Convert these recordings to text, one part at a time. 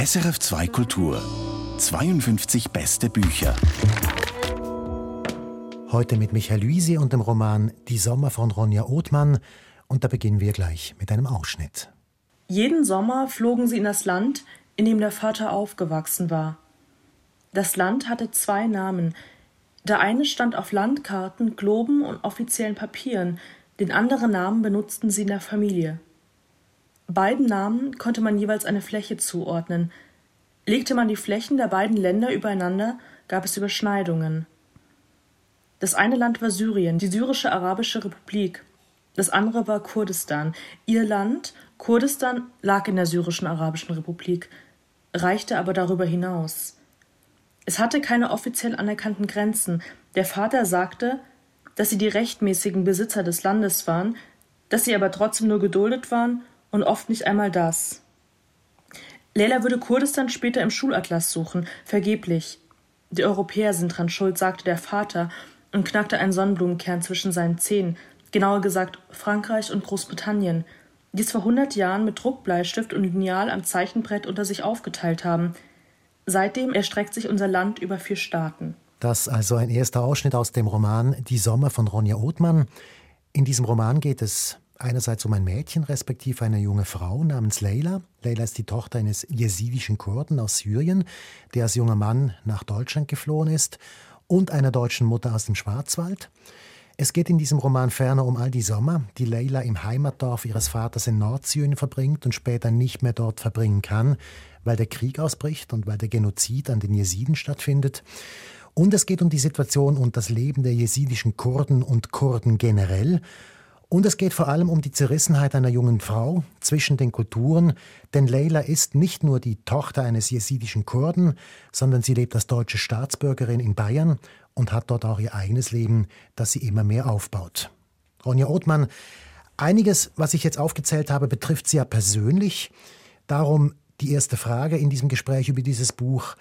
SRF 2 Kultur 52 beste Bücher. Heute mit Michael Luisi und dem Roman Die Sommer von Ronja Othmann. Und da beginnen wir gleich mit einem Ausschnitt. Jeden Sommer flogen sie in das Land, in dem der Vater aufgewachsen war. Das Land hatte zwei Namen. Der eine stand auf Landkarten, Globen und offiziellen Papieren, den anderen Namen benutzten sie in der Familie. Beiden Namen konnte man jeweils eine Fläche zuordnen. Legte man die Flächen der beiden Länder übereinander, gab es Überschneidungen. Das eine Land war Syrien, die syrische arabische Republik. Das andere war Kurdistan. Ihr Land, Kurdistan, lag in der syrischen arabischen Republik, reichte aber darüber hinaus. Es hatte keine offiziell anerkannten Grenzen. Der Vater sagte, dass sie die rechtmäßigen Besitzer des Landes waren, dass sie aber trotzdem nur geduldet waren und oft nicht einmal das. Leila würde Kurdistan später im Schulatlas suchen, vergeblich. Die Europäer sind dran schuld, sagte der Vater und knackte einen Sonnenblumenkern zwischen seinen Zähnen, genauer gesagt Frankreich und Großbritannien, die es vor hundert Jahren mit Druckbleistift und Lineal am Zeichenbrett unter sich aufgeteilt haben. Seitdem erstreckt sich unser Land über vier Staaten. Das also ein erster Ausschnitt aus dem Roman Die Sommer von Ronja Othmann. In diesem Roman geht es einerseits um ein Mädchen, respektive eine junge Frau namens Leila. Leila ist die Tochter eines jesidischen Kurden aus Syrien, der als junger Mann nach Deutschland geflohen ist, und einer deutschen Mutter aus dem Schwarzwald. Es geht in diesem Roman ferner um all die Sommer, die Leila im Heimatdorf ihres Vaters in Nordsyrien verbringt und später nicht mehr dort verbringen kann, weil der Krieg ausbricht und weil der Genozid an den Jesiden stattfindet. Und es geht um die Situation und das Leben der jesidischen Kurden und Kurden generell und es geht vor allem um die Zerrissenheit einer jungen Frau zwischen den Kulturen, denn Leila ist nicht nur die Tochter eines jesidischen Kurden, sondern sie lebt als deutsche Staatsbürgerin in Bayern und hat dort auch ihr eigenes Leben, das sie immer mehr aufbaut. Ronja Othmann, einiges, was ich jetzt aufgezählt habe, betrifft sie ja persönlich. Darum die erste Frage in diesem Gespräch über dieses Buch.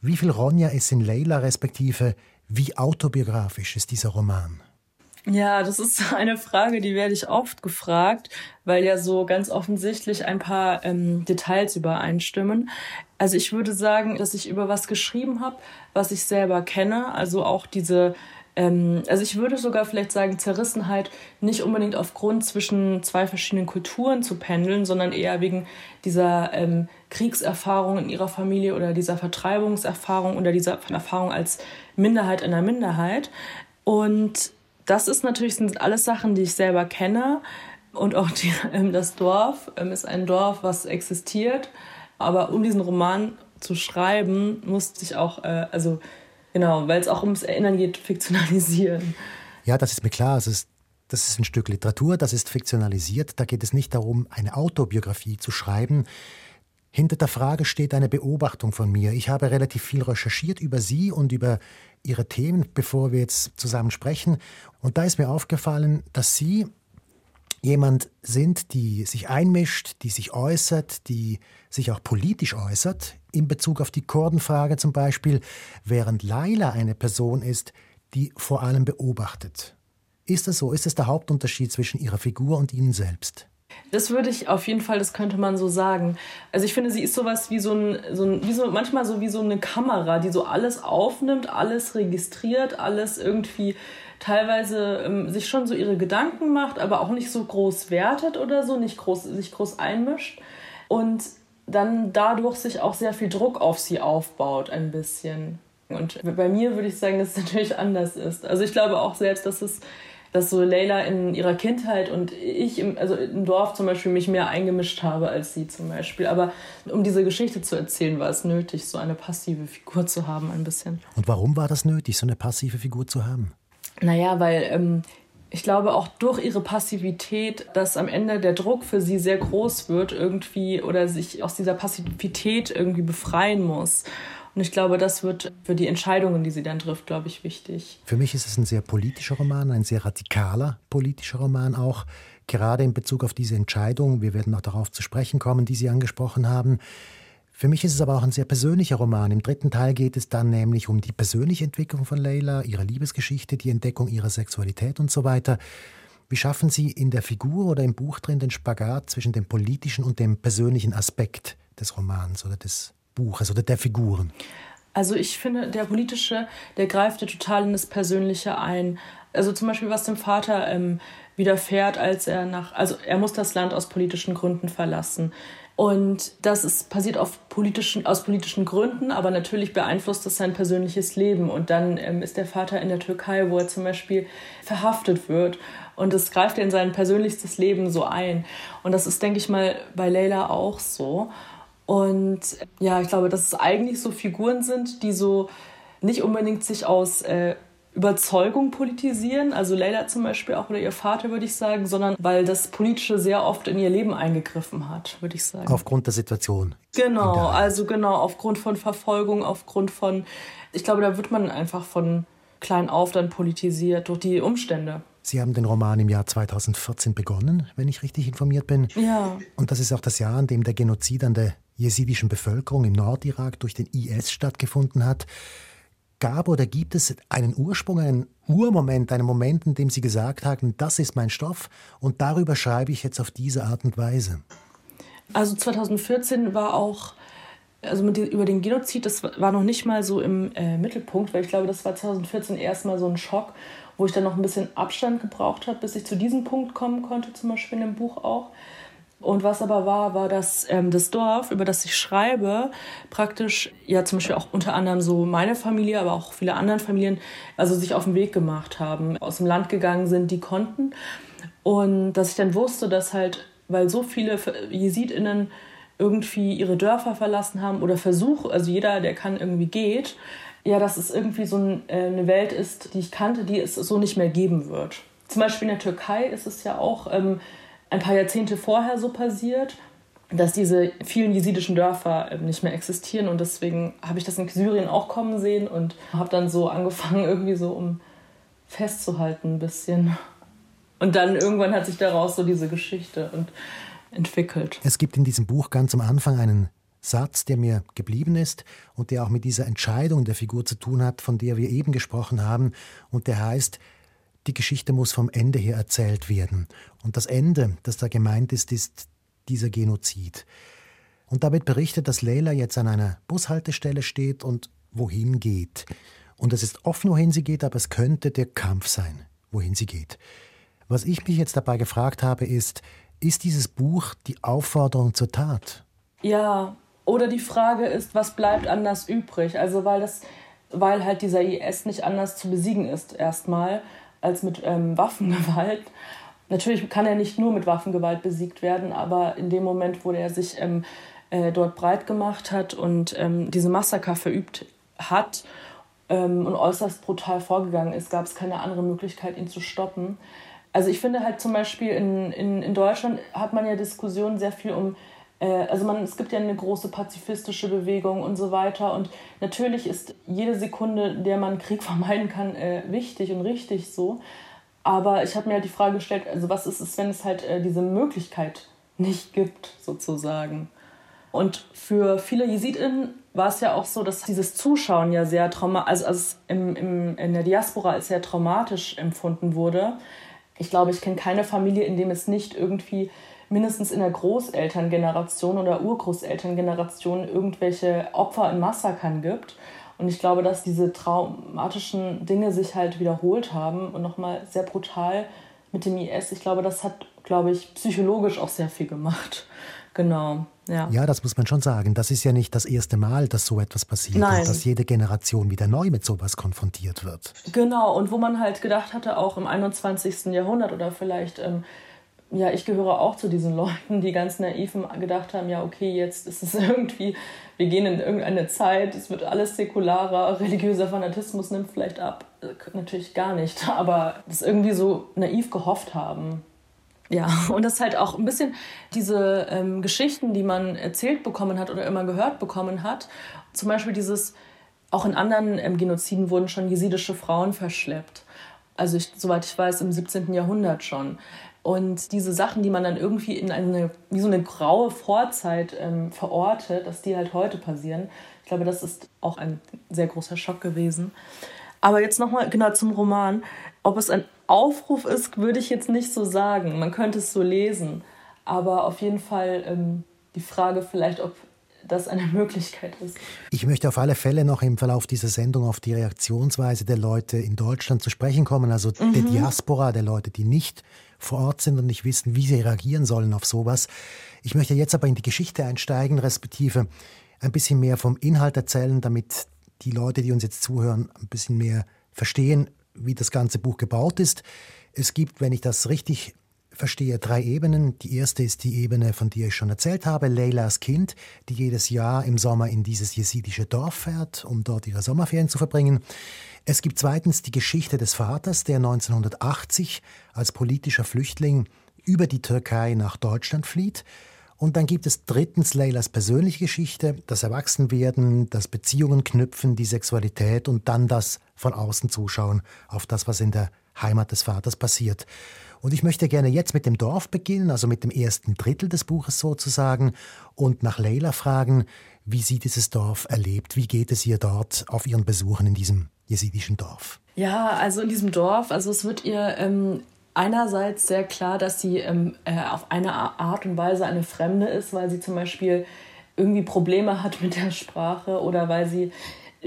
Wie viel Ronja ist in Leila, respektive wie autobiografisch ist dieser Roman? Ja, das ist eine Frage, die werde ich oft gefragt, weil ja so ganz offensichtlich ein paar ähm, Details übereinstimmen. Also ich würde sagen, dass ich über was geschrieben habe, was ich selber kenne. Also auch diese, ähm, also ich würde sogar vielleicht sagen, Zerrissenheit nicht unbedingt aufgrund zwischen zwei verschiedenen Kulturen zu pendeln, sondern eher wegen dieser ähm, Kriegserfahrung in ihrer Familie oder dieser Vertreibungserfahrung oder dieser Erfahrung als Minderheit in der Minderheit. Und das ist natürlich, sind alles Sachen, die ich selber kenne. Und auch die, ähm, das Dorf ähm, ist ein Dorf, was existiert. Aber um diesen Roman zu schreiben, musste ich auch, äh, also genau, weil es auch ums Erinnern geht, fiktionalisieren. Ja, das ist mir klar. Es ist, das ist ein Stück Literatur, das ist fiktionalisiert. Da geht es nicht darum, eine Autobiografie zu schreiben. Hinter der Frage steht eine Beobachtung von mir. Ich habe relativ viel recherchiert über Sie und über Ihre Themen, bevor wir jetzt zusammen sprechen. Und da ist mir aufgefallen, dass Sie jemand sind, die sich einmischt, die sich äußert, die sich auch politisch äußert, in Bezug auf die Kurdenfrage zum Beispiel, während Laila eine Person ist, die vor allem beobachtet. Ist das so? Ist das der Hauptunterschied zwischen Ihrer Figur und Ihnen selbst? Das würde ich auf jeden Fall, das könnte man so sagen. Also ich finde, sie ist sowas wie so ein, so ein wie so, manchmal so wie so eine Kamera, die so alles aufnimmt, alles registriert, alles irgendwie teilweise ähm, sich schon so ihre Gedanken macht, aber auch nicht so groß wertet oder so, nicht groß, sich groß einmischt. Und dann dadurch sich auch sehr viel Druck auf sie aufbaut, ein bisschen. Und bei mir würde ich sagen, dass es natürlich anders ist. Also ich glaube auch selbst, dass es dass so Leila in ihrer Kindheit und ich im, also im Dorf zum Beispiel mich mehr eingemischt habe als sie zum Beispiel. Aber um diese Geschichte zu erzählen, war es nötig, so eine passive Figur zu haben, ein bisschen. Und warum war das nötig, so eine passive Figur zu haben? Naja, weil ähm, ich glaube auch durch ihre Passivität, dass am Ende der Druck für sie sehr groß wird irgendwie oder sich aus dieser Passivität irgendwie befreien muss. Und ich glaube, das wird für die Entscheidungen, die sie dann trifft, glaube ich, wichtig. Für mich ist es ein sehr politischer Roman, ein sehr radikaler politischer Roman auch, gerade in Bezug auf diese Entscheidung. Wir werden noch darauf zu sprechen kommen, die Sie angesprochen haben. Für mich ist es aber auch ein sehr persönlicher Roman. Im dritten Teil geht es dann nämlich um die persönliche Entwicklung von Leila, ihre Liebesgeschichte, die Entdeckung ihrer Sexualität und so weiter. Wie schaffen Sie in der Figur oder im Buch drin den Spagat zwischen dem politischen und dem persönlichen Aspekt des Romans oder des Buches oder der Figuren? Also ich finde, der politische, der greift ja total in das Persönliche ein. Also zum Beispiel, was dem Vater ähm, widerfährt, als er nach, also er muss das Land aus politischen Gründen verlassen. Und das ist passiert auf politischen, aus politischen Gründen, aber natürlich beeinflusst das sein persönliches Leben. Und dann ähm, ist der Vater in der Türkei, wo er zum Beispiel verhaftet wird. Und es greift in sein persönlichstes Leben so ein. Und das ist, denke ich mal, bei Leila auch so. Und ja, ich glaube, dass es eigentlich so Figuren sind, die so nicht unbedingt sich aus äh, Überzeugung politisieren, also Leila zum Beispiel auch oder ihr Vater, würde ich sagen, sondern weil das Politische sehr oft in ihr Leben eingegriffen hat, würde ich sagen. Aufgrund der Situation. Genau, also genau, aufgrund von Verfolgung, aufgrund von, ich glaube, da wird man einfach von klein auf dann politisiert durch die Umstände. Sie haben den Roman im Jahr 2014 begonnen, wenn ich richtig informiert bin. Ja. Und das ist auch das Jahr, in dem der Genozid an der jesidischen Bevölkerung im Nordirak durch den IS stattgefunden hat gab oder gibt es einen Ursprung, einen Urmoment, einen Moment, in dem Sie gesagt haben, das ist mein Stoff und darüber schreibe ich jetzt auf diese Art und Weise? Also 2014 war auch, also mit, über den Genozid, das war noch nicht mal so im äh, Mittelpunkt, weil ich glaube, das war 2014 erstmal so ein Schock, wo ich dann noch ein bisschen Abstand gebraucht habe, bis ich zu diesem Punkt kommen konnte, zum Beispiel in dem Buch auch. Und was aber war, war, dass ähm, das Dorf, über das ich schreibe, praktisch, ja zum Beispiel auch unter anderem so meine Familie, aber auch viele andere Familien, also sich auf den Weg gemacht haben, aus dem Land gegangen sind, die konnten. Und dass ich dann wusste, dass halt, weil so viele JesidInnen irgendwie ihre Dörfer verlassen haben oder versuchen, also jeder, der kann, irgendwie geht, ja, dass es irgendwie so ein, äh, eine Welt ist, die ich kannte, die es so nicht mehr geben wird. Zum Beispiel in der Türkei ist es ja auch, ähm, ein paar Jahrzehnte vorher so passiert, dass diese vielen jesidischen Dörfer ähm, nicht mehr existieren. Und deswegen habe ich das in Syrien auch kommen sehen und habe dann so angefangen, irgendwie so um festzuhalten ein bisschen. Und dann irgendwann hat sich daraus so diese Geschichte und entwickelt. Es gibt in diesem Buch ganz am Anfang einen Satz, der mir geblieben ist und der auch mit dieser Entscheidung der Figur zu tun hat, von der wir eben gesprochen haben. Und der heißt, die Geschichte muss vom Ende her erzählt werden. Und das Ende, das da gemeint ist, ist dieser Genozid. Und damit berichtet, dass Leila jetzt an einer Bushaltestelle steht und wohin geht. Und es ist offen, wohin sie geht, aber es könnte der Kampf sein, wohin sie geht. Was ich mich jetzt dabei gefragt habe, ist, ist dieses Buch die Aufforderung zur Tat? Ja, oder die Frage ist, was bleibt anders übrig? Also weil das, weil halt dieser IS nicht anders zu besiegen ist erstmal als mit ähm, Waffengewalt. Natürlich kann er nicht nur mit Waffengewalt besiegt werden, aber in dem Moment, wo er sich ähm, äh, dort breit gemacht hat und ähm, diese Massaker verübt hat ähm, und äußerst brutal vorgegangen ist, gab es keine andere Möglichkeit, ihn zu stoppen. Also ich finde halt zum Beispiel in, in, in Deutschland hat man ja Diskussionen sehr viel um also man, es gibt ja eine große pazifistische Bewegung und so weiter. Und natürlich ist jede Sekunde, der man Krieg vermeiden kann, äh, wichtig und richtig so. Aber ich habe mir halt die Frage gestellt, also was ist es, wenn es halt äh, diese Möglichkeit nicht gibt, sozusagen. Und für viele JesidInnen war es ja auch so, dass dieses Zuschauen ja sehr traumatisch, also, also im, im, in der Diaspora als sehr traumatisch empfunden wurde. Ich glaube, ich kenne keine Familie, in dem es nicht irgendwie mindestens in der Großelterngeneration oder Urgroßelterngeneration irgendwelche Opfer in Massakern gibt. Und ich glaube, dass diese traumatischen Dinge sich halt wiederholt haben und nochmal sehr brutal mit dem IS. Ich glaube, das hat, glaube ich, psychologisch auch sehr viel gemacht. Genau, ja. Ja, das muss man schon sagen. Das ist ja nicht das erste Mal, dass so etwas passiert Nein. und dass jede Generation wieder neu mit sowas konfrontiert wird. Genau, und wo man halt gedacht hatte, auch im 21. Jahrhundert oder vielleicht ähm, ja, ich gehöre auch zu diesen Leuten, die ganz naiv gedacht haben, ja, okay, jetzt ist es irgendwie, wir gehen in irgendeine Zeit, es wird alles säkularer, religiöser Fanatismus nimmt vielleicht ab. Äh, natürlich gar nicht, aber das irgendwie so naiv gehofft haben. Ja, und das ist halt auch ein bisschen diese ähm, Geschichten, die man erzählt bekommen hat oder immer gehört bekommen hat. Zum Beispiel dieses, auch in anderen ähm, Genoziden wurden schon jesidische Frauen verschleppt. Also ich, soweit ich weiß, im 17. Jahrhundert schon. Und diese Sachen, die man dann irgendwie in eine, wie so eine graue Vorzeit ähm, verortet, dass die halt heute passieren, ich glaube, das ist auch ein sehr großer Schock gewesen. Aber jetzt nochmal genau zum Roman. Ob es ein Aufruf ist, würde ich jetzt nicht so sagen. Man könnte es so lesen. Aber auf jeden Fall ähm, die Frage vielleicht, ob das eine Möglichkeit ist. Ich möchte auf alle Fälle noch im Verlauf dieser Sendung auf die Reaktionsweise der Leute in Deutschland zu sprechen kommen, also mhm. der Diaspora, der Leute, die nicht vor Ort sind und nicht wissen, wie sie reagieren sollen auf sowas. Ich möchte jetzt aber in die Geschichte einsteigen, respektive ein bisschen mehr vom Inhalt erzählen, damit die Leute, die uns jetzt zuhören, ein bisschen mehr verstehen, wie das ganze Buch gebaut ist. Es gibt, wenn ich das richtig verstehe, drei Ebenen. Die erste ist die Ebene, von der ich schon erzählt habe, Leylas Kind, die jedes Jahr im Sommer in dieses jesidische Dorf fährt, um dort ihre Sommerferien zu verbringen. Es gibt zweitens die Geschichte des Vaters, der 1980 als politischer Flüchtling über die Türkei nach Deutschland flieht. Und dann gibt es drittens Leylas persönliche Geschichte, das Erwachsenwerden, das Beziehungen knüpfen, die Sexualität und dann das von außen zuschauen auf das, was in der Heimat des Vaters passiert. Und ich möchte gerne jetzt mit dem Dorf beginnen, also mit dem ersten Drittel des Buches sozusagen, und nach Leila fragen, wie sie dieses Dorf erlebt, wie geht es ihr dort auf ihren Besuchen in diesem jesidischen Dorf? Ja, also in diesem Dorf, also es wird ihr ähm, einerseits sehr klar, dass sie ähm, äh, auf eine Art und Weise eine Fremde ist, weil sie zum Beispiel irgendwie Probleme hat mit der Sprache oder weil sie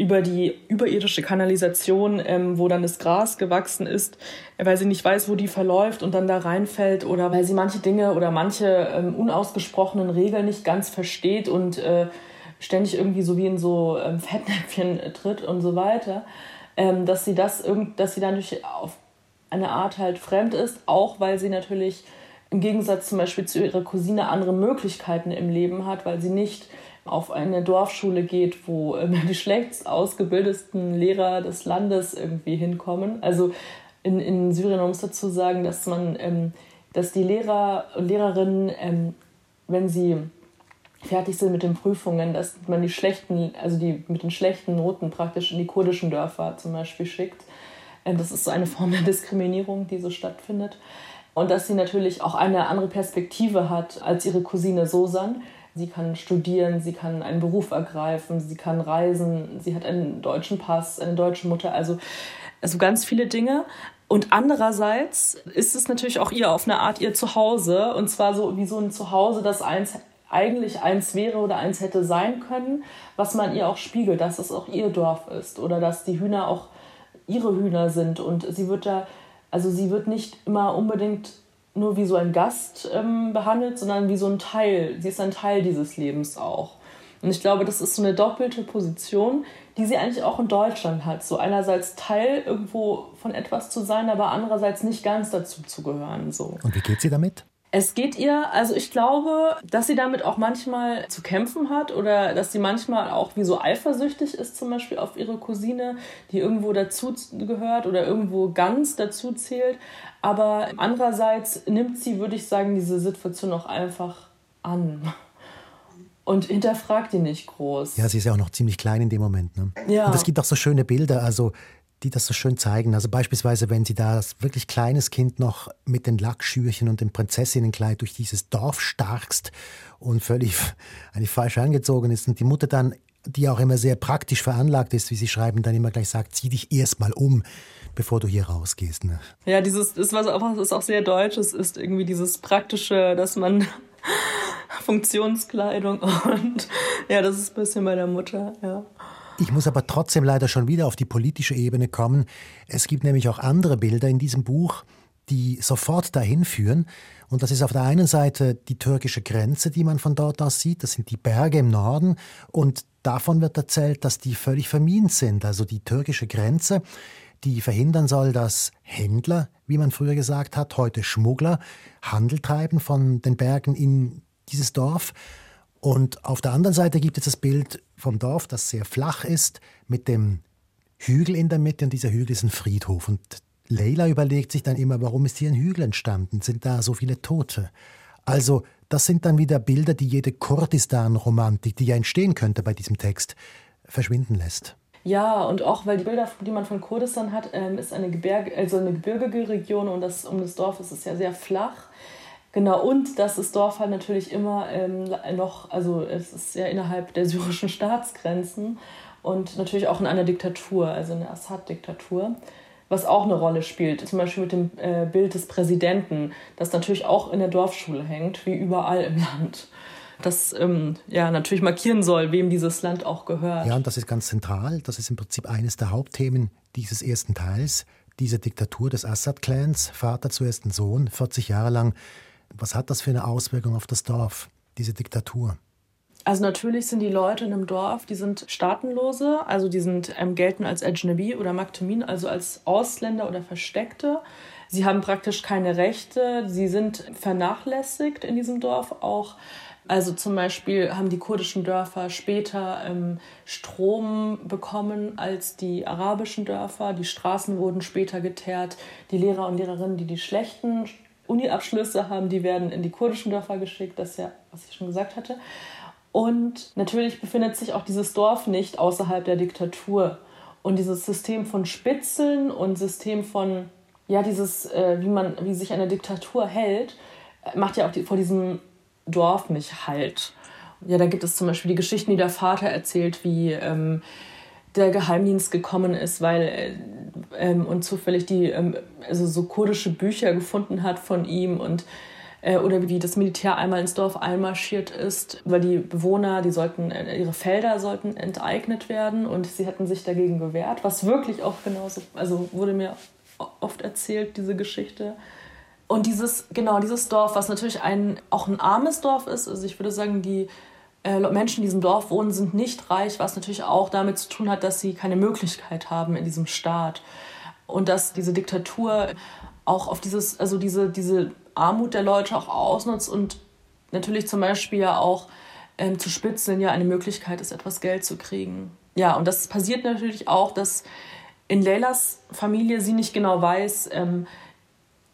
über die überirdische Kanalisation, ähm, wo dann das Gras gewachsen ist, weil sie nicht weiß, wo die verläuft und dann da reinfällt oder weil sie manche Dinge oder manche ähm, unausgesprochenen Regeln nicht ganz versteht und äh, ständig irgendwie so wie in so ähm, Fettnäpfchen tritt und so weiter, ähm, dass sie das irgend, dass sie dadurch auf eine Art halt fremd ist, auch weil sie natürlich im Gegensatz zum Beispiel zu ihrer Cousine andere Möglichkeiten im Leben hat, weil sie nicht auf eine Dorfschule geht, wo die schlecht ausgebildetsten Lehrer des Landes irgendwie hinkommen. Also in, in Syrien man muss dazu sagen, dass man, ähm, dass die Lehrer und Lehrerinnen, ähm, wenn sie fertig sind mit den Prüfungen, dass man die schlechten, also die mit den schlechten Noten praktisch in die kurdischen Dörfer zum Beispiel schickt. Ähm, das ist so eine Form der Diskriminierung, die so stattfindet. Und dass sie natürlich auch eine andere Perspektive hat als ihre Cousine Sosan, Sie kann studieren, sie kann einen Beruf ergreifen, sie kann reisen, sie hat einen deutschen Pass, eine deutsche Mutter, also, also ganz viele Dinge. Und andererseits ist es natürlich auch ihr auf eine Art ihr Zuhause. Und zwar so wie so ein Zuhause, das eins eigentlich eins wäre oder eins hätte sein können, was man ihr auch spiegelt, dass es auch ihr Dorf ist oder dass die Hühner auch ihre Hühner sind. Und sie wird da, also sie wird nicht immer unbedingt nur wie so ein Gast ähm, behandelt, sondern wie so ein Teil. Sie ist ein Teil dieses Lebens auch. Und ich glaube, das ist so eine doppelte Position, die sie eigentlich auch in Deutschland hat. So einerseits Teil irgendwo von etwas zu sein, aber andererseits nicht ganz dazu zu gehören. So. Und wie geht sie damit? Es geht ihr, also ich glaube, dass sie damit auch manchmal zu kämpfen hat oder dass sie manchmal auch wie so eifersüchtig ist, zum Beispiel auf ihre Cousine, die irgendwo dazu gehört oder irgendwo ganz dazu zählt. Aber andererseits nimmt sie, würde ich sagen, diese Situation auch einfach an und hinterfragt die nicht groß. Ja, sie ist ja auch noch ziemlich klein in dem Moment. Ne? Ja. Und es gibt auch so schöne Bilder. Also die das so schön zeigen. Also beispielsweise, wenn sie da als wirklich kleines Kind noch mit den Lackschürchen und dem Prinzessinnenkleid durch dieses Dorf starkst und völlig eigentlich falsch angezogen ist und die Mutter dann, die auch immer sehr praktisch veranlagt ist, wie sie schreiben, dann immer gleich sagt, zieh dich erstmal um, bevor du hier rausgehst. Ne? Ja, dieses ist was auch, ist auch sehr deutsches, ist irgendwie dieses praktische, dass man Funktionskleidung und ja, das ist ein bisschen bei der Mutter, ja. Ich muss aber trotzdem leider schon wieder auf die politische Ebene kommen. Es gibt nämlich auch andere Bilder in diesem Buch, die sofort dahin führen. Und das ist auf der einen Seite die türkische Grenze, die man von dort aus sieht. Das sind die Berge im Norden. Und davon wird erzählt, dass die völlig vermint sind. Also die türkische Grenze, die verhindern soll, dass Händler, wie man früher gesagt hat, heute Schmuggler, Handel treiben von den Bergen in dieses Dorf. Und auf der anderen Seite gibt es das Bild vom Dorf, das sehr flach ist, mit dem Hügel in der Mitte und dieser Hügel ist ein Friedhof. Und Leila überlegt sich dann immer, warum ist hier ein Hügel entstanden? Sind da so viele Tote? Also, das sind dann wieder Bilder, die jede Kurdistan-Romantik, die ja entstehen könnte bei diesem Text, verschwinden lässt. Ja, und auch weil die Bilder, die man von Kurdistan hat, ähm, ist eine, Gebirge, also eine gebirgige Region und das, um das Dorf ist es ja sehr flach. Genau, und dass das Dorf halt natürlich immer ähm, noch, also es ist ja innerhalb der syrischen Staatsgrenzen und natürlich auch in einer Diktatur, also in der Assad-Diktatur, was auch eine Rolle spielt. Zum Beispiel mit dem äh, Bild des Präsidenten, das natürlich auch in der Dorfschule hängt, wie überall im Land. das ähm, ja natürlich markieren soll, wem dieses Land auch gehört. Ja, und das ist ganz zentral. Das ist im Prinzip eines der Hauptthemen dieses ersten Teils. Diese Diktatur des Assad-Clans, Vater zuerst ein Sohn, 40 Jahre lang. Was hat das für eine Auswirkung auf das Dorf, diese Diktatur? Also natürlich sind die Leute in einem Dorf, die sind Staatenlose, also die sind ähm, gelten als Ajnabi oder Maktumin, also als Ausländer oder Versteckte. Sie haben praktisch keine Rechte, sie sind vernachlässigt in diesem Dorf auch. Also zum Beispiel haben die kurdischen Dörfer später ähm, Strom bekommen als die arabischen Dörfer. Die Straßen wurden später geteert. Die Lehrer und Lehrerinnen, die die schlechten Uni-Abschlüsse haben, die werden in die kurdischen Dörfer geschickt. Das ist ja, was ich schon gesagt hatte. Und natürlich befindet sich auch dieses Dorf nicht außerhalb der Diktatur. Und dieses System von Spitzeln und System von ja, dieses, äh, wie man, wie sich eine Diktatur hält, äh, macht ja auch die, vor diesem Dorf nicht halt. Ja, da gibt es zum Beispiel die Geschichten, die der Vater erzählt, wie ähm, der Geheimdienst gekommen ist, weil äh, ähm, und zufällig die ähm, also so kurdische Bücher gefunden hat von ihm und äh, oder wie das Militär einmal ins Dorf einmarschiert ist, weil die Bewohner, die sollten äh, ihre Felder sollten enteignet werden und sie hätten sich dagegen gewehrt, was wirklich auch genauso, also wurde mir oft erzählt, diese Geschichte. Und dieses, genau, dieses Dorf, was natürlich ein, auch ein armes Dorf ist, also ich würde sagen, die Menschen, die in diesem Dorf wohnen, sind nicht reich, was natürlich auch damit zu tun hat, dass sie keine Möglichkeit haben in diesem Staat. Und dass diese Diktatur auch auf dieses, also diese, diese Armut der Leute auch ausnutzt und natürlich zum Beispiel ja auch ähm, zu spitzeln ja eine Möglichkeit ist, etwas Geld zu kriegen. Ja, und das passiert natürlich auch, dass in Leylas Familie sie nicht genau weiß, ähm,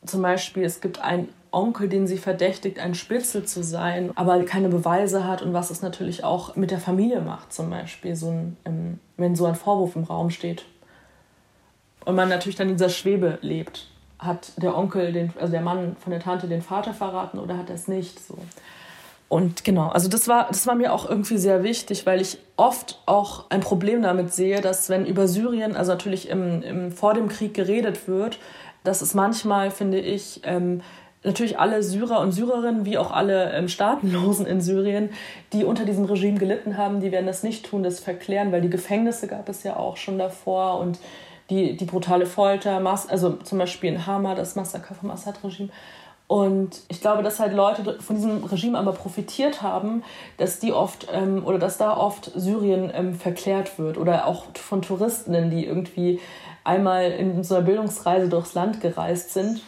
zum Beispiel, es gibt einen Onkel, den sie verdächtigt, ein Spitzel zu sein, aber keine Beweise hat und was es natürlich auch mit der Familie macht, zum Beispiel, so ein, ähm, wenn so ein Vorwurf im Raum steht. Und man natürlich dann in dieser Schwebe lebt. Hat der Onkel, den, also der Mann von der Tante, den Vater verraten oder hat er es nicht? So. Und genau, also das war, das war mir auch irgendwie sehr wichtig, weil ich oft auch ein Problem damit sehe, dass wenn über Syrien, also natürlich im, im, vor dem Krieg geredet wird, dass es manchmal, finde ich, ähm, natürlich alle Syrer und Syrerinnen, wie auch alle ähm, Staatenlosen in Syrien, die unter diesem Regime gelitten haben, die werden das nicht tun, das verklären, weil die Gefängnisse gab es ja auch schon davor und die, die brutale Folter, also zum Beispiel in Hama, das Massaker vom Assad-Regime. Und ich glaube, dass halt Leute von diesem Regime aber profitiert haben, dass die oft ähm, oder dass da oft Syrien ähm, verklärt wird oder auch von Touristinnen, die irgendwie einmal in so einer Bildungsreise durchs Land gereist sind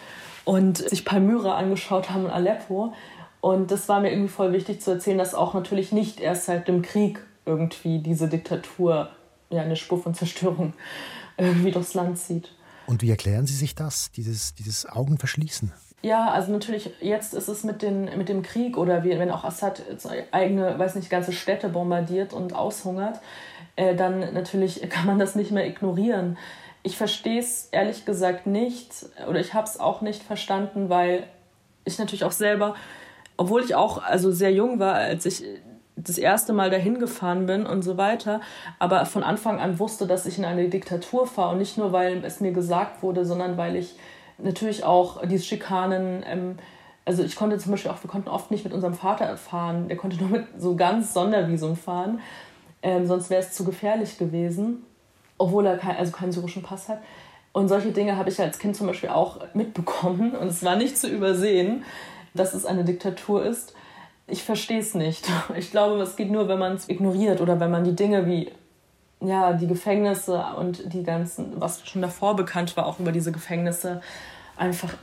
und sich Palmyra angeschaut haben in Aleppo. Und das war mir irgendwie voll wichtig zu erzählen, dass auch natürlich nicht erst seit dem Krieg irgendwie diese Diktatur ja eine Spur von Zerstörung irgendwie durchs Land zieht. Und wie erklären Sie sich das, dieses, dieses Augenverschließen? Ja, also natürlich, jetzt ist es mit, den, mit dem Krieg oder wie, wenn auch Assad eigene, weiß nicht, ganze Städte bombardiert und aushungert, äh, dann natürlich kann man das nicht mehr ignorieren. Ich verstehe es ehrlich gesagt nicht oder ich habe es auch nicht verstanden, weil ich natürlich auch selber, obwohl ich auch also sehr jung war, als ich das erste Mal dahin gefahren bin und so weiter, aber von Anfang an wusste, dass ich in eine Diktatur fahre. Und nicht nur, weil es mir gesagt wurde, sondern weil ich natürlich auch diese Schikanen, ähm, also ich konnte zum Beispiel auch, wir konnten oft nicht mit unserem Vater fahren, der konnte nur mit so ganz Sondervisum fahren, ähm, sonst wäre es zu gefährlich gewesen, obwohl er kein, also keinen syrischen Pass hat. Und solche Dinge habe ich als Kind zum Beispiel auch mitbekommen und es war nicht zu übersehen, dass es eine Diktatur ist. Ich verstehe es nicht. Ich glaube, es geht nur, wenn man es ignoriert oder wenn man die Dinge wie ja, die Gefängnisse und die ganzen, was schon davor bekannt war, auch über diese Gefängnisse, einfach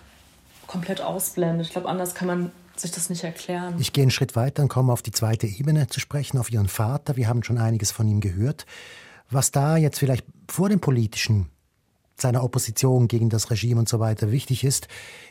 komplett ausblendet. Ich glaube, anders kann man sich das nicht erklären. Ich gehe einen Schritt weiter und komme auf die zweite Ebene zu sprechen, auf Ihren Vater. Wir haben schon einiges von ihm gehört. Was da jetzt vielleicht vor dem politischen, seiner Opposition gegen das Regime und so weiter wichtig ist,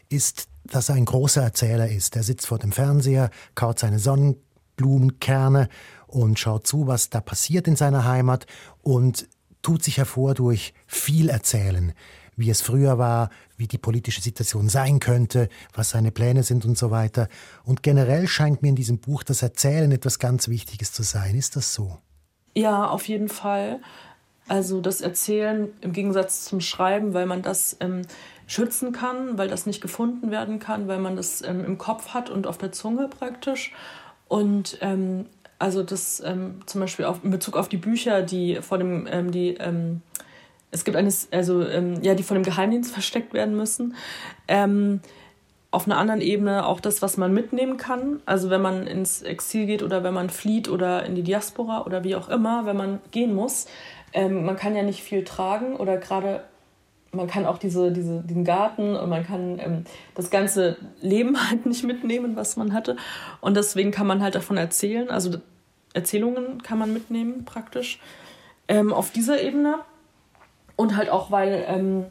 ist, dass er ein großer Erzähler ist. Er sitzt vor dem Fernseher, kaut seine Sonnenblumenkerne und schaut zu, was da passiert in seiner Heimat und tut sich hervor durch viel erzählen, wie es früher war, wie die politische Situation sein könnte, was seine Pläne sind und so weiter. Und generell scheint mir in diesem Buch das Erzählen etwas ganz Wichtiges zu sein. Ist das so? Ja, auf jeden Fall. Also das Erzählen im Gegensatz zum Schreiben, weil man das ähm, schützen kann, weil das nicht gefunden werden kann, weil man das ähm, im Kopf hat und auf der Zunge praktisch Und ähm, also das ähm, zum Beispiel auf, in Bezug auf die Bücher, die vor dem, ähm, die, ähm, es gibt eines, also ja, die von dem Geheimdienst versteckt werden müssen. Auf einer anderen Ebene auch das, was man mitnehmen kann. Also wenn man ins Exil geht oder wenn man flieht oder in die Diaspora oder wie auch immer, wenn man gehen muss. Ähm, man kann ja nicht viel tragen oder gerade man kann auch diese, diese, den Garten und man kann ähm, das ganze Leben halt nicht mitnehmen, was man hatte. Und deswegen kann man halt davon erzählen. Also Erzählungen kann man mitnehmen praktisch ähm, auf dieser Ebene. Und halt auch, weil ähm,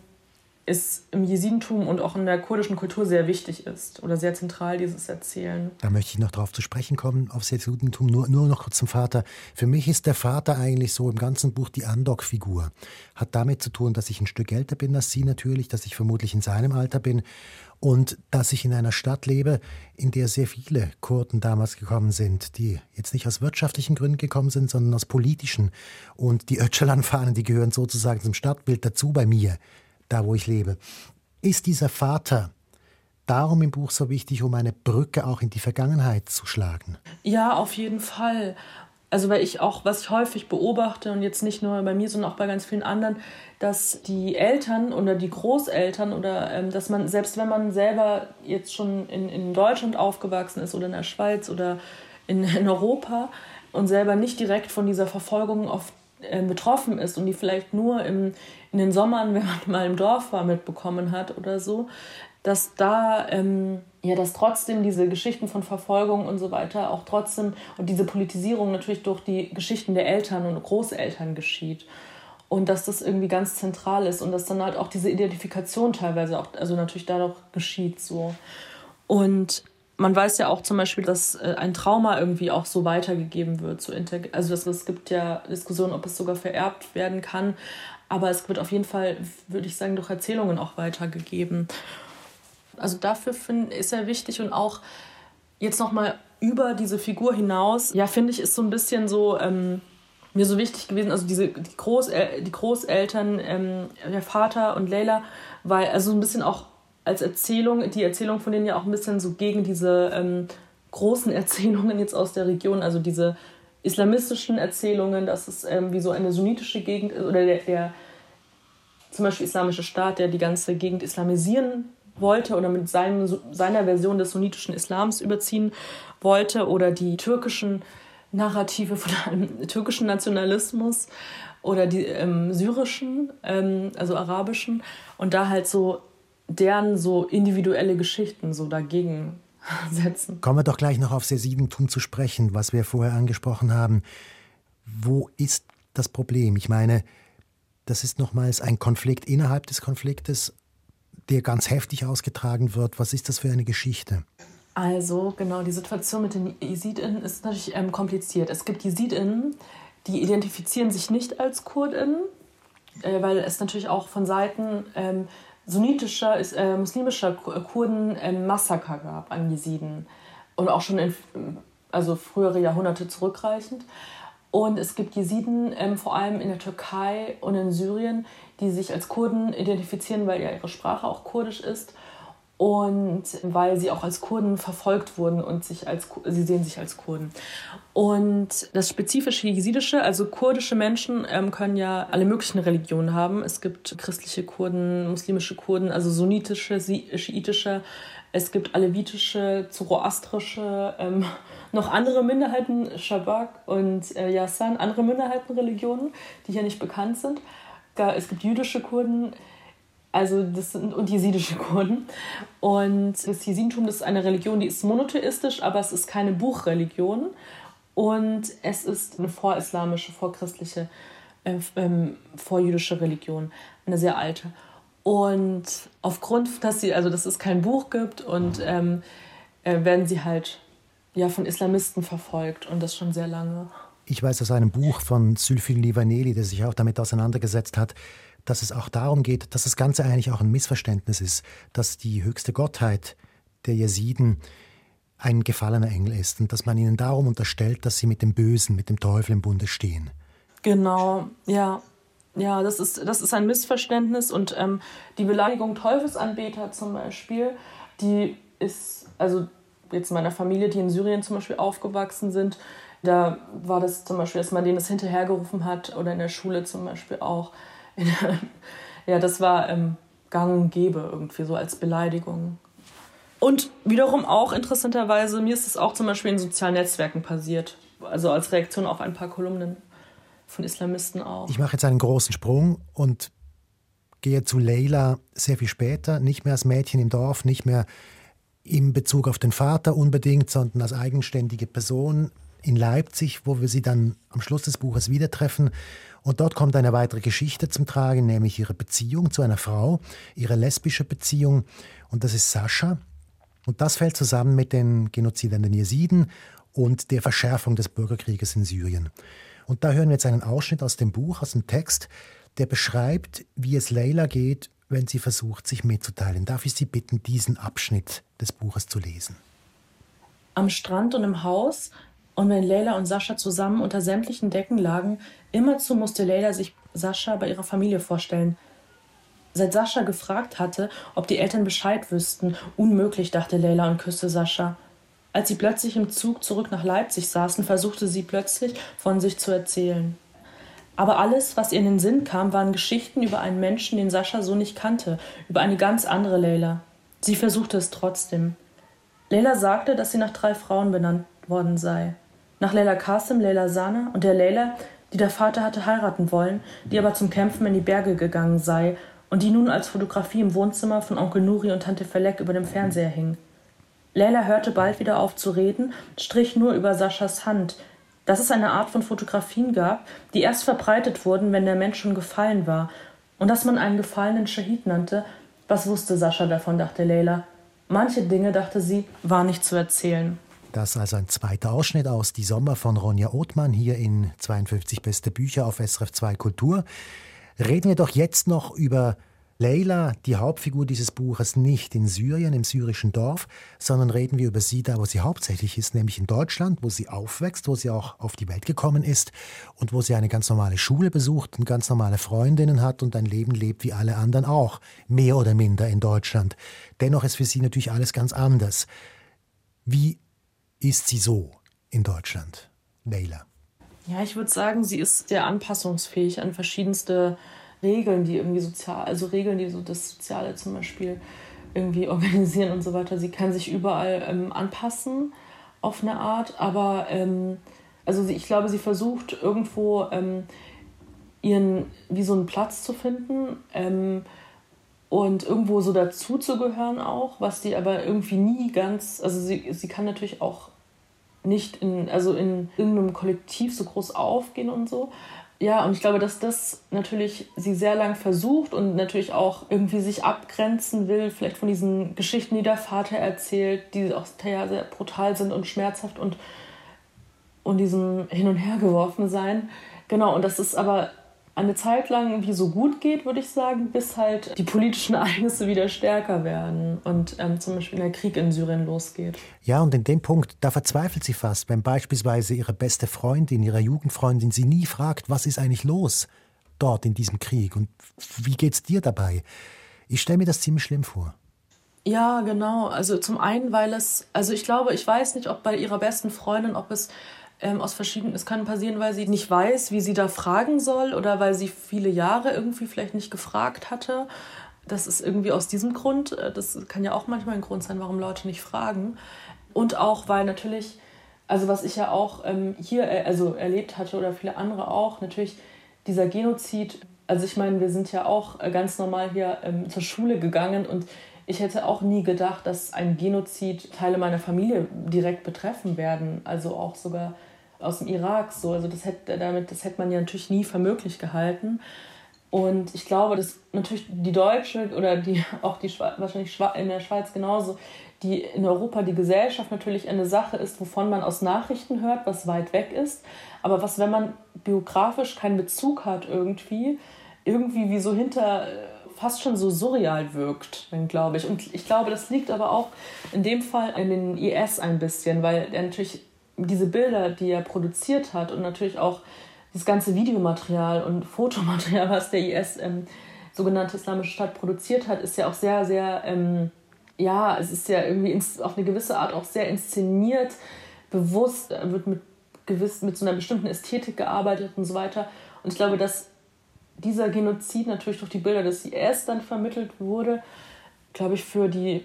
es im Jesidentum und auch in der kurdischen Kultur sehr wichtig ist oder sehr zentral, dieses Erzählen. Da möchte ich noch darauf zu sprechen kommen, aufs Jesidentum. Nur, nur noch kurz zum Vater. Für mich ist der Vater eigentlich so im ganzen Buch die Andock-Figur. Hat damit zu tun, dass ich ein Stück älter bin als Sie natürlich, dass ich vermutlich in seinem Alter bin und dass ich in einer Stadt lebe, in der sehr viele Kurden damals gekommen sind, die jetzt nicht aus wirtschaftlichen Gründen gekommen sind, sondern aus politischen. Und die Öcalan-Fahnen, die gehören sozusagen zum Stadtbild dazu bei mir da wo ich lebe. Ist dieser Vater darum im Buch so wichtig, um eine Brücke auch in die Vergangenheit zu schlagen? Ja, auf jeden Fall. Also weil ich auch, was ich häufig beobachte und jetzt nicht nur bei mir, sondern auch bei ganz vielen anderen, dass die Eltern oder die Großeltern oder ähm, dass man, selbst wenn man selber jetzt schon in, in Deutschland aufgewachsen ist oder in der Schweiz oder in, in Europa und selber nicht direkt von dieser Verfolgung auf äh, betroffen ist und die vielleicht nur im, in den Sommern, wenn man mal im Dorf war, mitbekommen hat oder so, dass da ähm, ja, dass trotzdem diese Geschichten von Verfolgung und so weiter auch trotzdem und diese Politisierung natürlich durch die Geschichten der Eltern und Großeltern geschieht und dass das irgendwie ganz zentral ist und dass dann halt auch diese Identifikation teilweise auch also natürlich dadurch geschieht so. Und man weiß ja auch zum Beispiel, dass äh, ein Trauma irgendwie auch so weitergegeben wird. So also es gibt ja Diskussionen, ob es sogar vererbt werden kann. Aber es wird auf jeden Fall, würde ich sagen, durch Erzählungen auch weitergegeben. Also dafür find, ist er wichtig und auch jetzt nochmal über diese Figur hinaus, ja, finde ich, ist so ein bisschen so ähm, mir so wichtig gewesen, also diese die, Großel die Großeltern, ähm, der Vater und Leila, weil also so ein bisschen auch als Erzählung, die Erzählung von denen ja auch ein bisschen so gegen diese ähm, großen Erzählungen jetzt aus der Region, also diese islamistischen Erzählungen, dass es ähm, wie so eine sunnitische Gegend ist oder der, der zum Beispiel islamische Staat, der die ganze Gegend islamisieren wollte oder mit seinem, seiner Version des sunnitischen Islams überziehen wollte oder die türkischen Narrative von einem türkischen Nationalismus oder die ähm, syrischen, ähm, also arabischen. Und da halt so deren so individuelle Geschichten so dagegen setzen. Kommen wir doch gleich noch auf Sesidentum zu sprechen, was wir vorher angesprochen haben. Wo ist das Problem? Ich meine, das ist nochmals ein Konflikt innerhalb des Konfliktes, der ganz heftig ausgetragen wird. Was ist das für eine Geschichte? Also, genau, die Situation mit den JesidInnen ist natürlich ähm, kompliziert. Es gibt JesidInnen, die identifizieren sich nicht als KurdInnen, äh, weil es natürlich auch von Seiten ähm, sunnitischer, äh, muslimischer Kurden ähm, Massaker gab an Jesiden und auch schon in also frühere Jahrhunderte zurückreichend. Und es gibt Jesiden ähm, vor allem in der Türkei und in Syrien, die sich als Kurden identifizieren, weil ja ihre Sprache auch kurdisch ist und weil sie auch als Kurden verfolgt wurden und sich als sie sehen sich als Kurden. Und das spezifische Jesidische, also kurdische Menschen ähm, können ja alle möglichen Religionen haben. Es gibt christliche Kurden, muslimische Kurden, also sunnitische, schiitische, es gibt alevitische, zoroastrische, ähm, noch andere Minderheiten, Shabak und äh, Yasan, andere Minderheitenreligionen, die hier nicht bekannt sind. Es gibt jüdische Kurden, also das sind und jesidische Kurden. Und das Jesidentum das ist eine Religion, die ist monotheistisch, aber es ist keine Buchreligion. Und es ist eine vorislamische, vorchristliche, äh, ähm, vorjüdische Religion, eine sehr alte. Und aufgrund, dass sie, also dass es kein Buch gibt und ähm, äh, werden sie halt ja von Islamisten verfolgt und das schon sehr lange. Ich weiß aus einem Buch von Sylphine Livaneli, der sich auch damit auseinandergesetzt hat, dass es auch darum geht, dass das Ganze eigentlich auch ein Missverständnis ist, dass die höchste Gottheit der Jesiden ein gefallener Engel ist und dass man ihnen darum unterstellt, dass sie mit dem Bösen, mit dem Teufel im Bunde stehen. Genau, ja. Ja, das ist, das ist ein Missverständnis und ähm, die Beleidigung Teufelsanbeter zum Beispiel, die ist, also jetzt in meiner Familie, die in Syrien zum Beispiel aufgewachsen sind, da war das zum Beispiel, dass man denen das hinterhergerufen hat oder in der Schule zum Beispiel auch. ja, das war ähm, gang und gäbe irgendwie so als Beleidigung. Und wiederum auch interessanterweise, mir ist es auch zum Beispiel in sozialen Netzwerken passiert. Also als Reaktion auf ein paar Kolumnen von Islamisten auch. Ich mache jetzt einen großen Sprung und gehe zu Leila sehr viel später, nicht mehr als Mädchen im Dorf, nicht mehr in Bezug auf den Vater unbedingt, sondern als eigenständige Person in Leipzig, wo wir sie dann am Schluss des Buches wieder treffen. Und dort kommt eine weitere Geschichte zum Tragen, nämlich ihre Beziehung zu einer Frau, ihre lesbische Beziehung. Und das ist Sascha. Und das fällt zusammen mit den Genozidern der Jesiden und der Verschärfung des Bürgerkrieges in Syrien. Und da hören wir jetzt einen Ausschnitt aus dem Buch, aus dem Text, der beschreibt, wie es Leila geht, wenn sie versucht, sich mitzuteilen. Darf ich Sie bitten, diesen Abschnitt des Buches zu lesen? Am Strand und im Haus und wenn Leila und Sascha zusammen unter sämtlichen Decken lagen, immerzu musste Leila sich Sascha bei ihrer Familie vorstellen. Seit Sascha gefragt hatte, ob die Eltern Bescheid wüssten, unmöglich, dachte Leila und küsste Sascha. Als sie plötzlich im Zug zurück nach Leipzig saßen, versuchte sie plötzlich von sich zu erzählen. Aber alles, was ihr in den Sinn kam, waren Geschichten über einen Menschen, den Sascha so nicht kannte, über eine ganz andere Leila. Sie versuchte es trotzdem. Leila sagte, dass sie nach drei Frauen benannt worden sei nach Leila Qasim, Leila Sana und der Leila, die der Vater hatte heiraten wollen, die aber zum Kämpfen in die Berge gegangen sei und die nun als Fotografie im Wohnzimmer von Onkel Nuri und Tante Felek über dem Fernseher hing. Leila hörte bald wieder auf zu reden, strich nur über Saschas Hand, dass es eine Art von Fotografien gab, die erst verbreitet wurden, wenn der Mensch schon gefallen war, und dass man einen gefallenen Schahid nannte, was wusste Sascha davon, dachte Leila. Manche Dinge, dachte sie, war nicht zu erzählen. Das also ein zweiter Ausschnitt aus Die Sommer von Ronja Othmann hier in 52 beste Bücher auf SRF 2 Kultur. Reden wir doch jetzt noch über Leila, die Hauptfigur dieses Buches, nicht in Syrien, im syrischen Dorf, sondern reden wir über sie da, wo sie hauptsächlich ist, nämlich in Deutschland, wo sie aufwächst, wo sie auch auf die Welt gekommen ist und wo sie eine ganz normale Schule besucht und ganz normale Freundinnen hat und ein Leben lebt wie alle anderen auch, mehr oder minder in Deutschland. Dennoch ist für sie natürlich alles ganz anders. Wie ist sie so in Deutschland, Leila? Ja, ich würde sagen, sie ist sehr anpassungsfähig an verschiedenste Regeln, die irgendwie sozial, also Regeln, die so das Soziale zum Beispiel irgendwie organisieren und so weiter. Sie kann sich überall ähm, anpassen auf eine Art, aber ähm, also sie, ich glaube, sie versucht irgendwo ähm, ihren, wie so einen Platz zu finden ähm, und irgendwo so dazuzugehören auch, was sie aber irgendwie nie ganz, also sie, sie kann natürlich auch nicht in, also in irgendeinem Kollektiv so groß aufgehen und so. Ja, und ich glaube, dass das natürlich sie sehr lang versucht und natürlich auch irgendwie sich abgrenzen will, vielleicht von diesen Geschichten, die der Vater erzählt, die auch sehr, sehr brutal sind und schmerzhaft und, und diesem Hin- und Hergeworfen sein. Genau, und das ist aber eine Zeit lang irgendwie so gut geht, würde ich sagen, bis halt die politischen Ereignisse wieder stärker werden und ähm, zum Beispiel der Krieg in Syrien losgeht. Ja, und in dem Punkt, da verzweifelt sie fast, wenn beispielsweise ihre beste Freundin, ihre Jugendfreundin sie nie fragt, was ist eigentlich los dort in diesem Krieg und wie geht's dir dabei? Ich stelle mir das ziemlich schlimm vor. Ja, genau. Also zum einen, weil es, also ich glaube, ich weiß nicht, ob bei ihrer besten Freundin, ob es ähm, aus verschiedenen, es kann passieren, weil sie nicht weiß, wie sie da fragen soll oder weil sie viele Jahre irgendwie vielleicht nicht gefragt hatte. Das ist irgendwie aus diesem Grund, äh, das kann ja auch manchmal ein Grund sein, warum Leute nicht fragen. Und auch, weil natürlich, also was ich ja auch ähm, hier äh, also erlebt hatte oder viele andere auch, natürlich dieser Genozid, also ich meine, wir sind ja auch äh, ganz normal hier ähm, zur Schule gegangen und ich hätte auch nie gedacht, dass ein Genozid Teile meiner Familie direkt betreffen werden. Also auch sogar aus dem Irak so. Also das hätte, damit, das hätte man ja natürlich nie für möglich gehalten. Und ich glaube, dass natürlich die Deutsche oder die, auch die wahrscheinlich in der Schweiz genauso, die in Europa die Gesellschaft natürlich eine Sache ist, wovon man aus Nachrichten hört, was weit weg ist. Aber was, wenn man biografisch keinen Bezug hat irgendwie, irgendwie wie so hinter fast schon so surreal wirkt, glaube ich. Und ich glaube, das liegt aber auch in dem Fall in den IS ein bisschen, weil er natürlich diese Bilder, die er produziert hat und natürlich auch das ganze Videomaterial und Fotomaterial, was der IS, ähm, sogenannte Islamische Staat, produziert hat, ist ja auch sehr, sehr ähm, ja, es ist ja irgendwie auf eine gewisse Art auch sehr inszeniert, bewusst, wird mit, gewiss, mit so einer bestimmten Ästhetik gearbeitet und so weiter. Und ich glaube, dass dieser Genozid natürlich durch die Bilder des IS dann vermittelt wurde, glaube ich, für die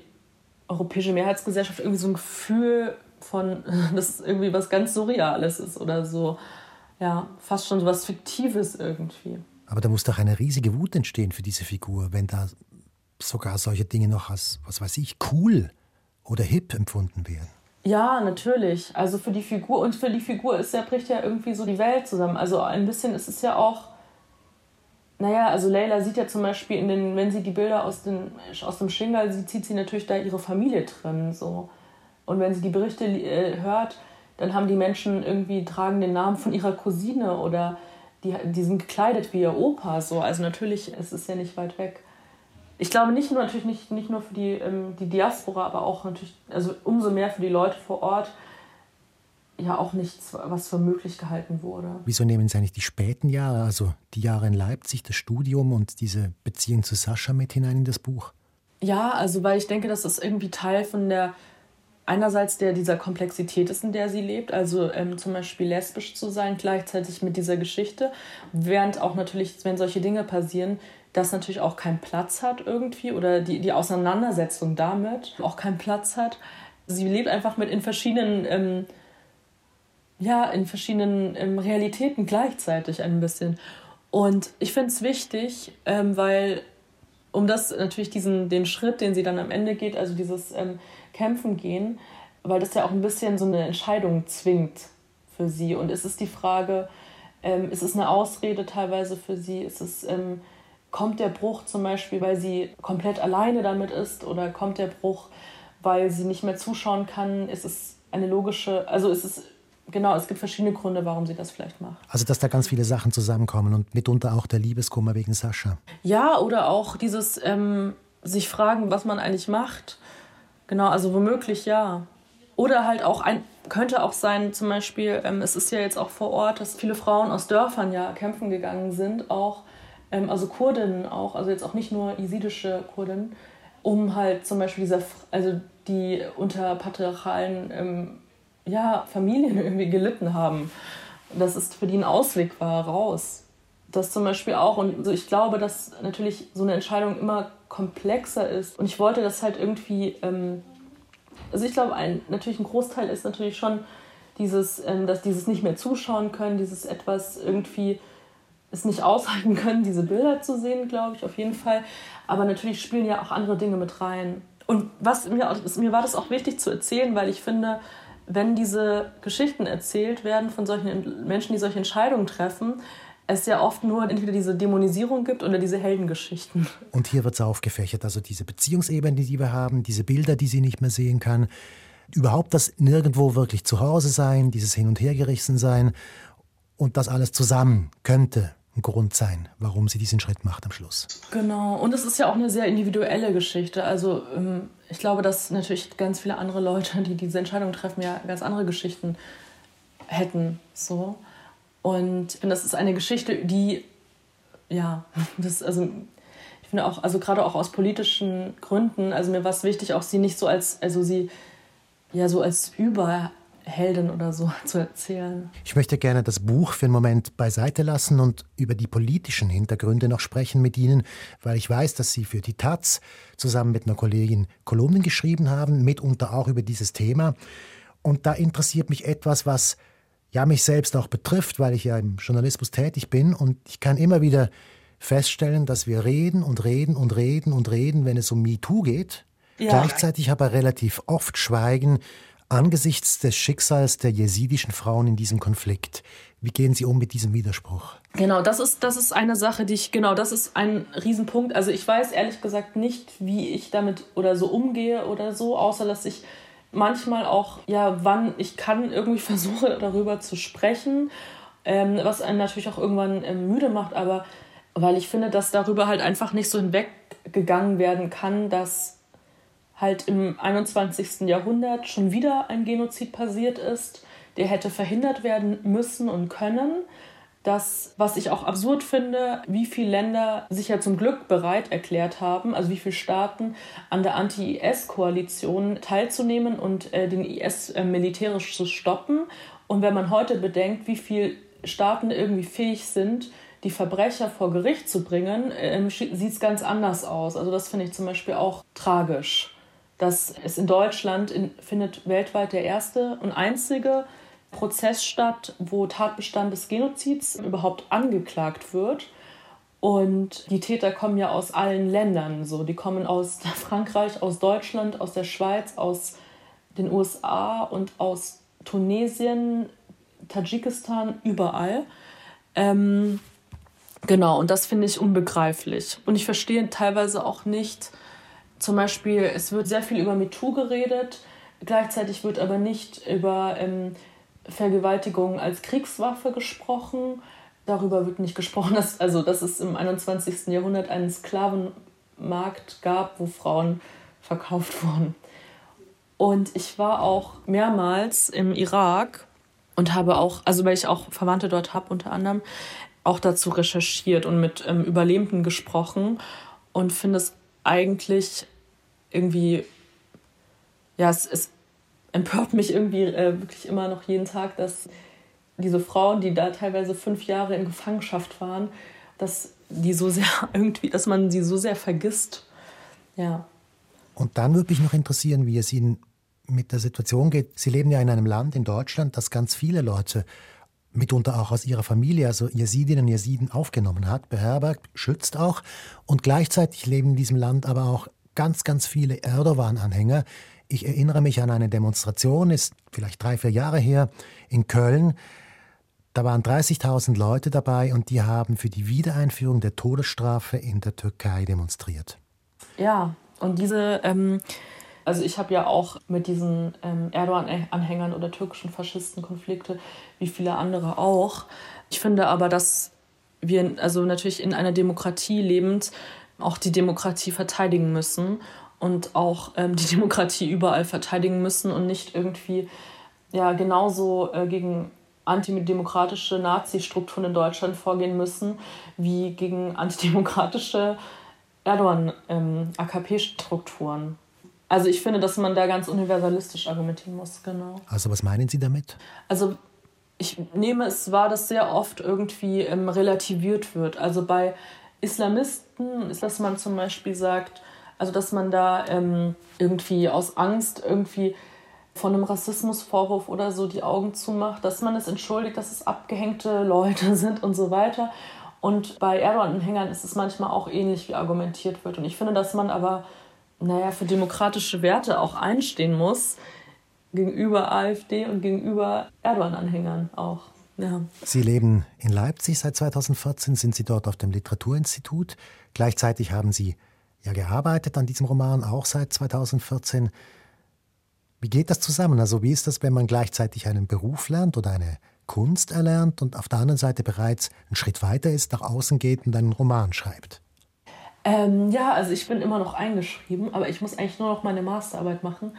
europäische Mehrheitsgesellschaft irgendwie so ein Gefühl von, dass irgendwie was ganz Surreales ist oder so. Ja, fast schon so was Fiktives irgendwie. Aber da muss doch eine riesige Wut entstehen für diese Figur, wenn da sogar solche Dinge noch als, was weiß ich, cool oder hip empfunden werden. Ja, natürlich. Also für die Figur und für die Figur ist ja, bricht ja irgendwie so die Welt zusammen. Also ein bisschen ist es ja auch, naja, also Leila sieht ja zum Beispiel in den, wenn sie die Bilder aus, den, aus dem Shingal sieht, sieht sie natürlich da ihre Familie drin. So. Und wenn sie die Berichte äh, hört, dann haben die Menschen irgendwie, tragen den Namen von ihrer Cousine oder die, die sind gekleidet wie ihr Opa. So. Also natürlich, es ist ja nicht weit weg ich glaube nicht nur natürlich nicht, nicht nur für die, ähm, die Diaspora, aber auch natürlich, also umso mehr für die Leute vor Ort, ja auch nichts, was für möglich gehalten wurde. Wieso nehmen Sie eigentlich die späten Jahre, also die Jahre in Leipzig, das Studium und diese Beziehung zu Sascha mit hinein in das Buch? Ja, also weil ich denke, dass das irgendwie Teil von der einerseits der dieser Komplexität ist, in der sie lebt, also ähm, zum Beispiel lesbisch zu sein, gleichzeitig mit dieser Geschichte, während auch natürlich, wenn solche Dinge passieren, das natürlich auch keinen Platz hat irgendwie oder die, die Auseinandersetzung damit auch keinen Platz hat. Sie lebt einfach mit in verschiedenen, ähm, ja, in verschiedenen ähm, Realitäten gleichzeitig ein bisschen. Und ich finde es wichtig, ähm, weil um das natürlich diesen, den Schritt, den sie dann am Ende geht, also dieses ähm, Kämpfen gehen, weil das ja auch ein bisschen so eine Entscheidung zwingt für sie. Und es ist die Frage, ähm, ist es eine Ausrede teilweise für sie? Ist es ähm, kommt der Bruch zum Beispiel, weil sie komplett alleine damit ist oder kommt der Bruch, weil sie nicht mehr zuschauen kann? Ist es eine logische, also ist es genau, es gibt verschiedene Gründe, warum sie das vielleicht macht. Also, dass da ganz viele Sachen zusammenkommen und mitunter auch der Liebeskummer wegen Sascha. Ja, oder auch dieses ähm, sich fragen, was man eigentlich macht. Genau, also womöglich ja. Oder halt auch ein, könnte auch sein, zum Beispiel, ähm, es ist ja jetzt auch vor Ort, dass viele Frauen aus Dörfern ja kämpfen gegangen sind, auch ähm, also Kurdinnen auch, also jetzt auch nicht nur jesidische Kurdinnen, um halt zum Beispiel dieser, also die unter patriarchalen ähm, ja, Familien irgendwie gelitten haben. Dass es für die ein Ausweg war, raus. Das zum Beispiel auch. Und ich glaube, dass natürlich so eine Entscheidung immer komplexer ist. Und ich wollte das halt irgendwie, ähm, also ich glaube, ein, natürlich ein Großteil ist natürlich schon dieses, ähm, dass dieses nicht mehr zuschauen können, dieses etwas irgendwie es nicht aushalten können, diese Bilder zu sehen, glaube ich, auf jeden Fall. Aber natürlich spielen ja auch andere Dinge mit rein. Und was mir, mir war das auch wichtig zu erzählen, weil ich finde, wenn diese Geschichten erzählt werden von solchen Menschen, die solche Entscheidungen treffen, es ja oft nur entweder diese Dämonisierung gibt oder diese Heldengeschichten. Und hier wird es aufgefächert, also diese Beziehungsebene, die wir haben, diese Bilder, die sie nicht mehr sehen kann, überhaupt das nirgendwo wirklich zu Hause sein, dieses Hin- und Hergerissen sein und das alles zusammen könnte Grund sein, warum sie diesen Schritt macht am Schluss. Genau, und es ist ja auch eine sehr individuelle Geschichte. Also ähm, ich glaube, dass natürlich ganz viele andere Leute, die diese Entscheidung treffen, ja ganz andere Geschichten hätten. So. Und das ist eine Geschichte, die, ja, das, also ich finde auch, also gerade auch aus politischen Gründen, also mir war es wichtig, auch sie nicht so als, also sie ja so als über Heldin oder so zu erzählen. Ich möchte gerne das Buch für einen Moment beiseite lassen und über die politischen Hintergründe noch sprechen mit Ihnen, weil ich weiß, dass Sie für die Taz zusammen mit einer Kollegin Kolumnen geschrieben haben, mitunter auch über dieses Thema. Und da interessiert mich etwas, was ja mich selbst auch betrifft, weil ich ja im Journalismus tätig bin und ich kann immer wieder feststellen, dass wir reden und reden und reden und reden, wenn es um MeToo geht. Ja. Gleichzeitig aber relativ oft schweigen, angesichts des Schicksals der jesidischen Frauen in diesem Konflikt. Wie gehen Sie um mit diesem Widerspruch? Genau, das ist, das ist eine Sache, die ich, genau, das ist ein Riesenpunkt. Also ich weiß ehrlich gesagt nicht, wie ich damit oder so umgehe oder so, außer dass ich manchmal auch, ja, wann ich kann, irgendwie versuche darüber zu sprechen, ähm, was einen natürlich auch irgendwann ähm, müde macht, aber weil ich finde, dass darüber halt einfach nicht so hinweggegangen werden kann, dass halt im 21. Jahrhundert schon wieder ein Genozid passiert ist, der hätte verhindert werden müssen und können. dass, was ich auch absurd finde, wie viele Länder sich ja zum Glück bereit erklärt haben, also wie viele Staaten an der Anti-IS-Koalition teilzunehmen und äh, den IS äh, militärisch zu stoppen. Und wenn man heute bedenkt, wie viele Staaten irgendwie fähig sind, die Verbrecher vor Gericht zu bringen, äh, sieht es ganz anders aus. Also das finde ich zum Beispiel auch tragisch. Dass es in Deutschland in, findet weltweit der erste und einzige Prozess statt, wo Tatbestand des Genozids überhaupt angeklagt wird. Und die Täter kommen ja aus allen Ländern. So, die kommen aus Frankreich, aus Deutschland, aus der Schweiz, aus den USA und aus Tunesien, Tadschikistan, überall. Ähm, genau, und das finde ich unbegreiflich. Und ich verstehe teilweise auch nicht, zum Beispiel, es wird sehr viel über MeToo geredet, gleichzeitig wird aber nicht über ähm, Vergewaltigung als Kriegswaffe gesprochen. Darüber wird nicht gesprochen, dass, also, dass es im 21. Jahrhundert einen Sklavenmarkt gab, wo Frauen verkauft wurden. Und ich war auch mehrmals im Irak und habe auch, also weil ich auch Verwandte dort habe unter anderem, auch dazu recherchiert und mit ähm, Überlebenden gesprochen und finde es eigentlich irgendwie, ja, es, es empört mich irgendwie äh, wirklich immer noch jeden Tag, dass diese Frauen, die da teilweise fünf Jahre in Gefangenschaft waren, dass die so sehr irgendwie, dass man sie so sehr vergisst. Ja. Und dann würde mich noch interessieren, wie es Ihnen mit der Situation geht. Sie leben ja in einem Land, in Deutschland, das ganz viele Leute, mitunter auch aus ihrer Familie, also Jesidinnen und Jesiden, aufgenommen hat, beherbergt, schützt auch. Und gleichzeitig leben in diesem Land aber auch ganz, ganz viele Erdogan-Anhänger, ich erinnere mich an eine Demonstration, ist vielleicht drei, vier Jahre her, in Köln. Da waren 30.000 Leute dabei und die haben für die Wiedereinführung der Todesstrafe in der Türkei demonstriert. Ja, und diese, ähm, also ich habe ja auch mit diesen ähm, Erdogan-Anhängern oder türkischen Faschisten Konflikte, wie viele andere auch. Ich finde aber, dass wir also natürlich in einer Demokratie lebend auch die Demokratie verteidigen müssen und auch ähm, die Demokratie überall verteidigen müssen und nicht irgendwie ja genauso äh, gegen antidemokratische Nazi-Strukturen in Deutschland vorgehen müssen wie gegen antidemokratische Erdogan-AKP-Strukturen. Ähm, also ich finde, dass man da ganz universalistisch argumentieren muss, genau. Also was meinen Sie damit? Also ich nehme es wahr, dass sehr oft irgendwie ähm, relativiert wird. Also bei Islamisten ist, dass man zum Beispiel sagt, also, dass man da ähm, irgendwie aus Angst irgendwie von einem Rassismusvorwurf oder so die Augen zumacht, dass man es entschuldigt, dass es abgehängte Leute sind und so weiter. Und bei Erdogan-Anhängern ist es manchmal auch ähnlich, wie argumentiert wird. Und ich finde, dass man aber, naja, für demokratische Werte auch einstehen muss, gegenüber AfD und gegenüber Erdogan-Anhängern auch. Ja. Sie leben in Leipzig seit 2014, sind Sie dort auf dem Literaturinstitut. Gleichzeitig haben Sie ja gearbeitet an diesem Roman, auch seit 2014. Wie geht das zusammen? Also wie ist das, wenn man gleichzeitig einen Beruf lernt oder eine Kunst erlernt und auf der anderen Seite bereits einen Schritt weiter ist, nach außen geht und einen Roman schreibt? Ähm, ja, also ich bin immer noch eingeschrieben, aber ich muss eigentlich nur noch meine Masterarbeit machen.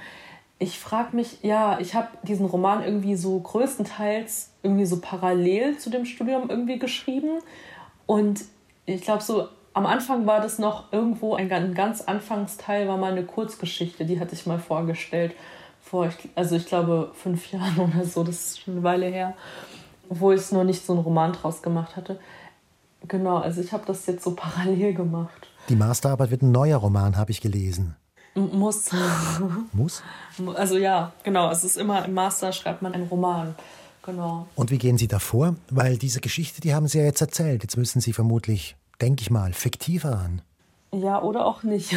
Ich frage mich, ja, ich habe diesen Roman irgendwie so größtenteils irgendwie so parallel zu dem Studium irgendwie geschrieben und ich glaube so am Anfang war das noch irgendwo ein, ganz Anfangsteil, war mal eine Kurzgeschichte, die hatte ich mal vorgestellt. Vor, also ich glaube, fünf Jahren oder so, das ist schon eine Weile her, wo ich nur nicht so einen Roman draus gemacht hatte. Genau, also ich habe das jetzt so parallel gemacht. Die Masterarbeit wird ein neuer Roman, habe ich gelesen. Muss. Muss? Also ja, genau. Es ist immer im Master schreibt man einen Roman. Genau. Und wie gehen Sie davor? Weil diese Geschichte, die haben Sie ja jetzt erzählt. Jetzt müssen Sie vermutlich denke ich mal, fiktiver an. Ja, oder auch nicht.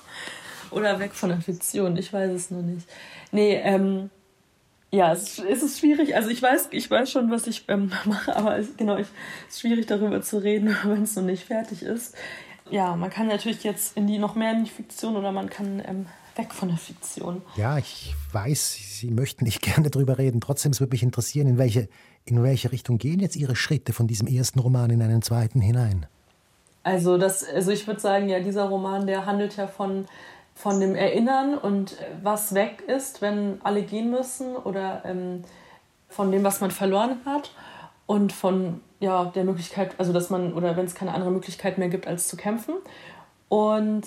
oder weg von der Fiktion, ich weiß es nur nicht. Nee, ähm, ja, es, es ist schwierig. Also ich weiß, ich weiß schon, was ich ähm, mache, aber es, genau, ich, es ist schwierig darüber zu reden, wenn es noch nicht fertig ist. Ja, man kann natürlich jetzt in die noch mehr in die Fiktion oder man kann ähm, weg von der Fiktion. Ja, ich weiß, Sie möchten nicht gerne darüber reden. Trotzdem es würde mich interessieren, in welche, in welche Richtung gehen jetzt Ihre Schritte von diesem ersten Roman in einen zweiten hinein? Also, das, also ich würde sagen, ja, dieser Roman, der handelt ja von, von dem Erinnern und was weg ist, wenn alle gehen müssen oder ähm, von dem, was man verloren hat und von ja, der Möglichkeit, also dass man, oder wenn es keine andere Möglichkeit mehr gibt, als zu kämpfen. Und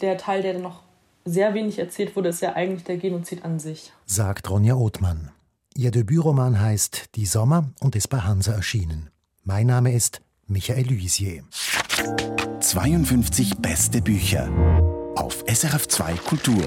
der Teil, der dann noch sehr wenig erzählt wurde, ist ja eigentlich der Genozid an sich. Sagt Ronja Othmann. Ihr Debütroman heißt Die Sommer und ist bei Hansa erschienen. Mein Name ist Michael Luisier. 52 beste Bücher auf SRF2 Kultur.